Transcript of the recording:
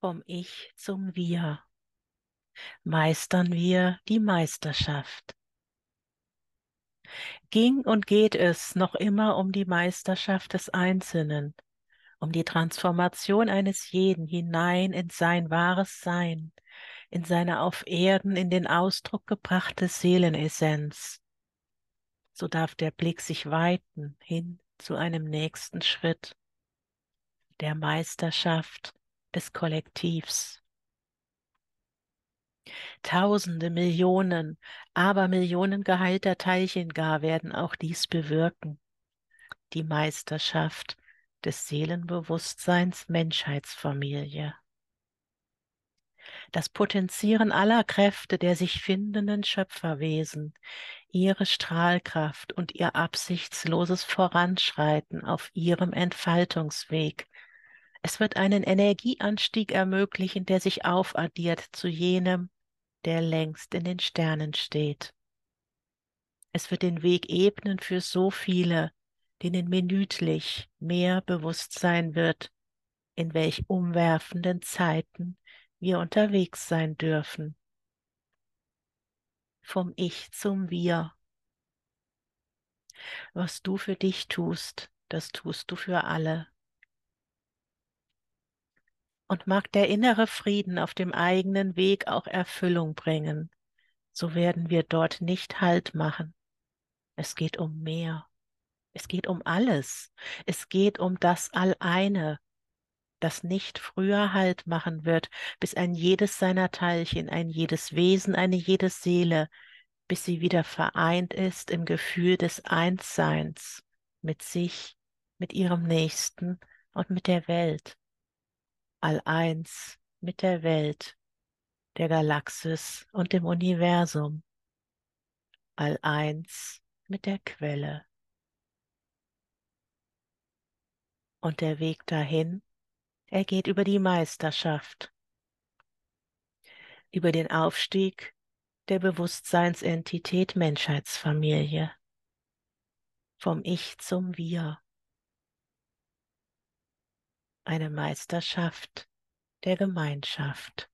Vom Ich zum Wir meistern wir die Meisterschaft. Ging und geht es noch immer um die Meisterschaft des Einzelnen, um die Transformation eines jeden hinein in sein wahres Sein, in seine auf Erden in den Ausdruck gebrachte Seelenessenz. So darf der Blick sich weiten hin zu einem nächsten Schritt, der Meisterschaft des Kollektivs. Tausende, Millionen, Abermillionen geheilter Teilchen gar werden auch dies bewirken. Die Meisterschaft des Seelenbewusstseins Menschheitsfamilie. Das Potenzieren aller Kräfte der sich findenden Schöpferwesen, ihre Strahlkraft und ihr absichtsloses Voranschreiten auf ihrem Entfaltungsweg es wird einen Energieanstieg ermöglichen, der sich aufaddiert zu jenem, der längst in den Sternen steht. Es wird den Weg ebnen für so viele, denen minütlich mehr bewusst sein wird, in welch umwerfenden Zeiten wir unterwegs sein dürfen. Vom Ich zum Wir. Was du für dich tust, das tust du für alle und mag der innere Frieden auf dem eigenen Weg auch Erfüllung bringen, so werden wir dort nicht Halt machen. Es geht um mehr. Es geht um alles. Es geht um das Alleine, das nicht früher Halt machen wird, bis ein jedes seiner Teilchen, ein jedes Wesen, eine jede Seele, bis sie wieder vereint ist im Gefühl des Einsseins mit sich, mit ihrem Nächsten und mit der Welt all eins mit der Welt, der Galaxis und dem Universum, all eins mit der Quelle. Und der Weg dahin, er geht über die Meisterschaft, über den Aufstieg der Bewusstseinsentität Menschheitsfamilie, vom Ich zum Wir eine Meisterschaft der Gemeinschaft.